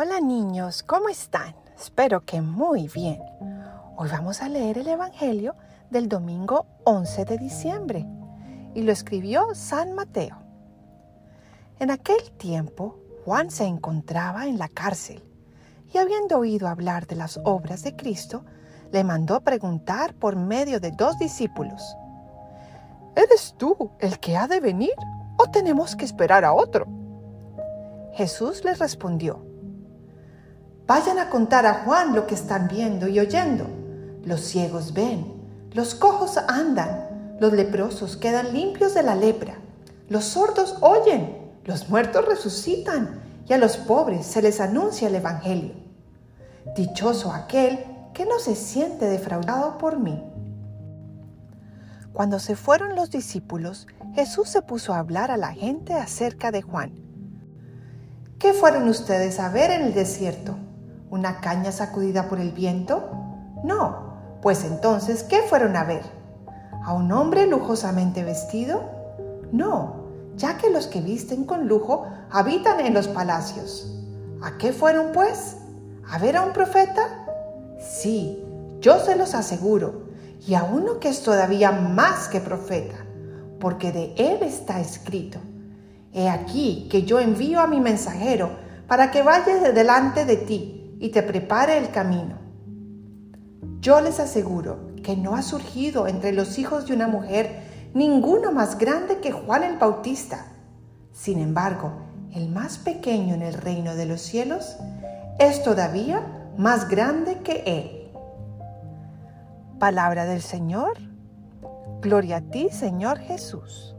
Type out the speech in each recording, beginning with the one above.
Hola niños, ¿cómo están? Espero que muy bien. Hoy vamos a leer el Evangelio del domingo 11 de diciembre y lo escribió San Mateo. En aquel tiempo, Juan se encontraba en la cárcel y habiendo oído hablar de las obras de Cristo, le mandó preguntar por medio de dos discípulos, ¿Eres tú el que ha de venir o tenemos que esperar a otro? Jesús les respondió, Vayan a contar a Juan lo que están viendo y oyendo. Los ciegos ven, los cojos andan, los leprosos quedan limpios de la lepra, los sordos oyen, los muertos resucitan y a los pobres se les anuncia el Evangelio. Dichoso aquel que no se siente defraudado por mí. Cuando se fueron los discípulos, Jesús se puso a hablar a la gente acerca de Juan. ¿Qué fueron ustedes a ver en el desierto? ¿Una caña sacudida por el viento? No, pues entonces, ¿qué fueron a ver? ¿A un hombre lujosamente vestido? No, ya que los que visten con lujo habitan en los palacios. ¿A qué fueron, pues? ¿A ver a un profeta? Sí, yo se los aseguro, y a uno que es todavía más que profeta, porque de él está escrito. He aquí que yo envío a mi mensajero para que vaya delante de ti y te prepare el camino. Yo les aseguro que no ha surgido entre los hijos de una mujer ninguno más grande que Juan el Bautista. Sin embargo, el más pequeño en el reino de los cielos es todavía más grande que él. Palabra del Señor. Gloria a ti, Señor Jesús.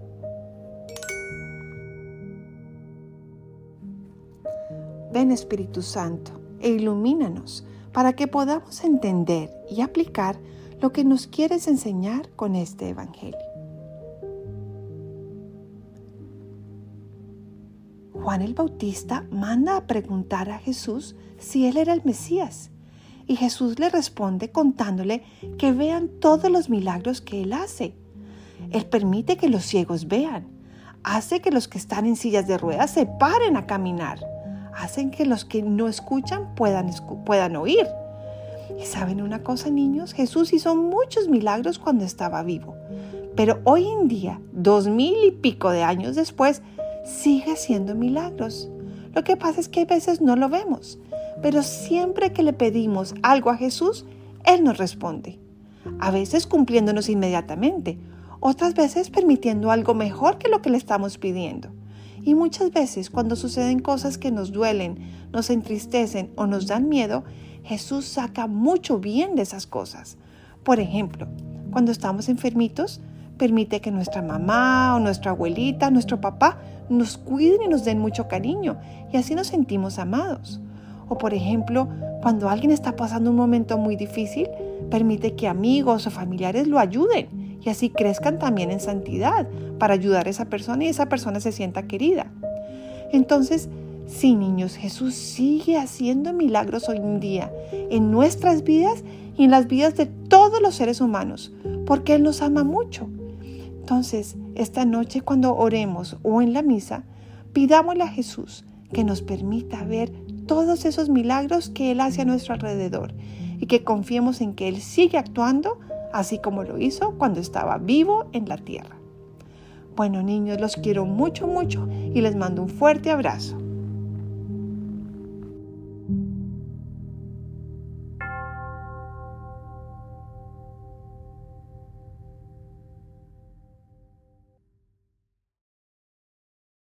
Ven Espíritu Santo e ilumínanos para que podamos entender y aplicar lo que nos quieres enseñar con este Evangelio. Juan el Bautista manda a preguntar a Jesús si él era el Mesías. Y Jesús le responde contándole que vean todos los milagros que él hace. Él permite que los ciegos vean, hace que los que están en sillas de ruedas se paren a caminar hacen que los que no escuchan puedan, puedan oír. Y saben una cosa, niños, Jesús hizo muchos milagros cuando estaba vivo. Pero hoy en día, dos mil y pico de años después, sigue haciendo milagros. Lo que pasa es que a veces no lo vemos, pero siempre que le pedimos algo a Jesús, Él nos responde. A veces cumpliéndonos inmediatamente, otras veces permitiendo algo mejor que lo que le estamos pidiendo. Y muchas veces cuando suceden cosas que nos duelen, nos entristecen o nos dan miedo, Jesús saca mucho bien de esas cosas. Por ejemplo, cuando estamos enfermitos, permite que nuestra mamá o nuestra abuelita, nuestro papá nos cuiden y nos den mucho cariño y así nos sentimos amados. O por ejemplo, cuando alguien está pasando un momento muy difícil, permite que amigos o familiares lo ayuden y así crezcan también en santidad para ayudar a esa persona y esa persona se sienta querida. Entonces, sí, niños, Jesús sigue haciendo milagros hoy en día en nuestras vidas y en las vidas de todos los seres humanos, porque Él nos ama mucho. Entonces, esta noche cuando oremos o en la misa, pidámosle a Jesús que nos permita ver todos esos milagros que Él hace a nuestro alrededor y que confiemos en que Él sigue actuando así como lo hizo cuando estaba vivo en la tierra. Bueno niños, los quiero mucho, mucho y les mando un fuerte abrazo.